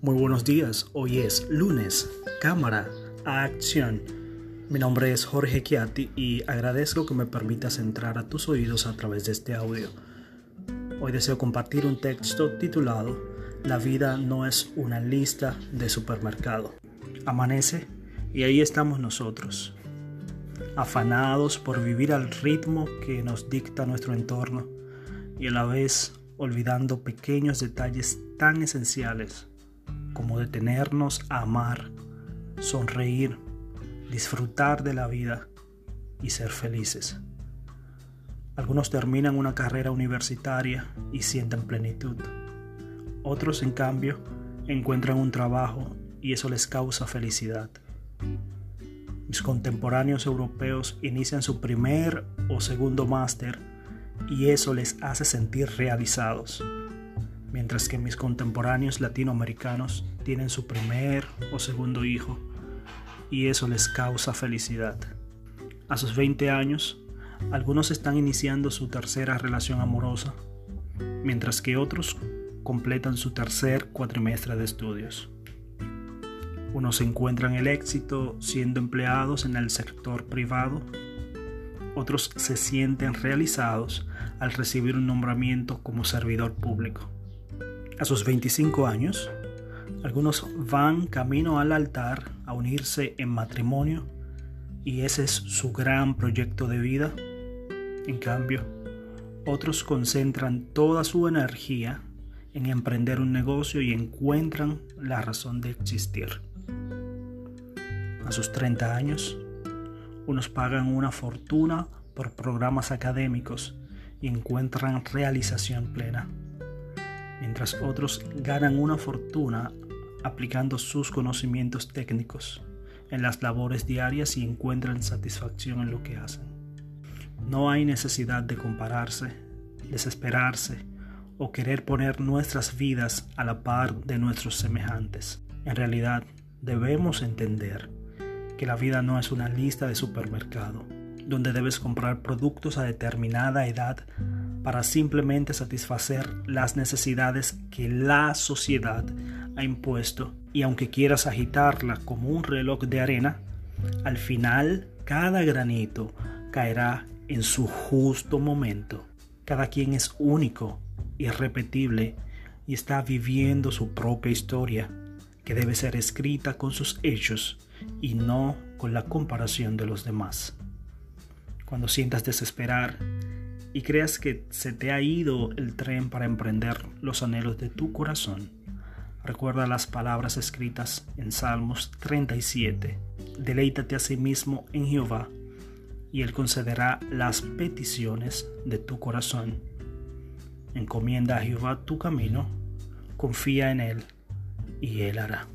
Muy buenos días, hoy es lunes, cámara, acción. Mi nombre es Jorge Chiatti y agradezco que me permitas entrar a tus oídos a través de este audio. Hoy deseo compartir un texto titulado La vida no es una lista de supermercado. Amanece y ahí estamos nosotros, afanados por vivir al ritmo que nos dicta nuestro entorno y a la vez olvidando pequeños detalles tan esenciales como detenernos a amar, sonreír, disfrutar de la vida y ser felices. Algunos terminan una carrera universitaria y sienten plenitud. Otros, en cambio, encuentran un trabajo y eso les causa felicidad. Mis contemporáneos europeos inician su primer o segundo máster y eso les hace sentir realizados mientras que mis contemporáneos latinoamericanos tienen su primer o segundo hijo y eso les causa felicidad. A sus 20 años, algunos están iniciando su tercera relación amorosa, mientras que otros completan su tercer cuatrimestre de estudios. Unos encuentran el éxito siendo empleados en el sector privado, otros se sienten realizados al recibir un nombramiento como servidor público. A sus 25 años, algunos van camino al altar a unirse en matrimonio y ese es su gran proyecto de vida. En cambio, otros concentran toda su energía en emprender un negocio y encuentran la razón de existir. A sus 30 años, unos pagan una fortuna por programas académicos y encuentran realización plena mientras otros ganan una fortuna aplicando sus conocimientos técnicos en las labores diarias y encuentran satisfacción en lo que hacen. No hay necesidad de compararse, desesperarse o querer poner nuestras vidas a la par de nuestros semejantes. En realidad, debemos entender que la vida no es una lista de supermercado, donde debes comprar productos a determinada edad para simplemente satisfacer las necesidades que la sociedad ha impuesto y aunque quieras agitarla como un reloj de arena, al final cada granito caerá en su justo momento. Cada quien es único, irrepetible y está viviendo su propia historia, que debe ser escrita con sus hechos y no con la comparación de los demás. Cuando sientas desesperar, y creas que se te ha ido el tren para emprender los anhelos de tu corazón, recuerda las palabras escritas en Salmos 37. Deleítate a sí mismo en Jehová, y Él concederá las peticiones de tu corazón. Encomienda a Jehová tu camino, confía en Él, y Él hará.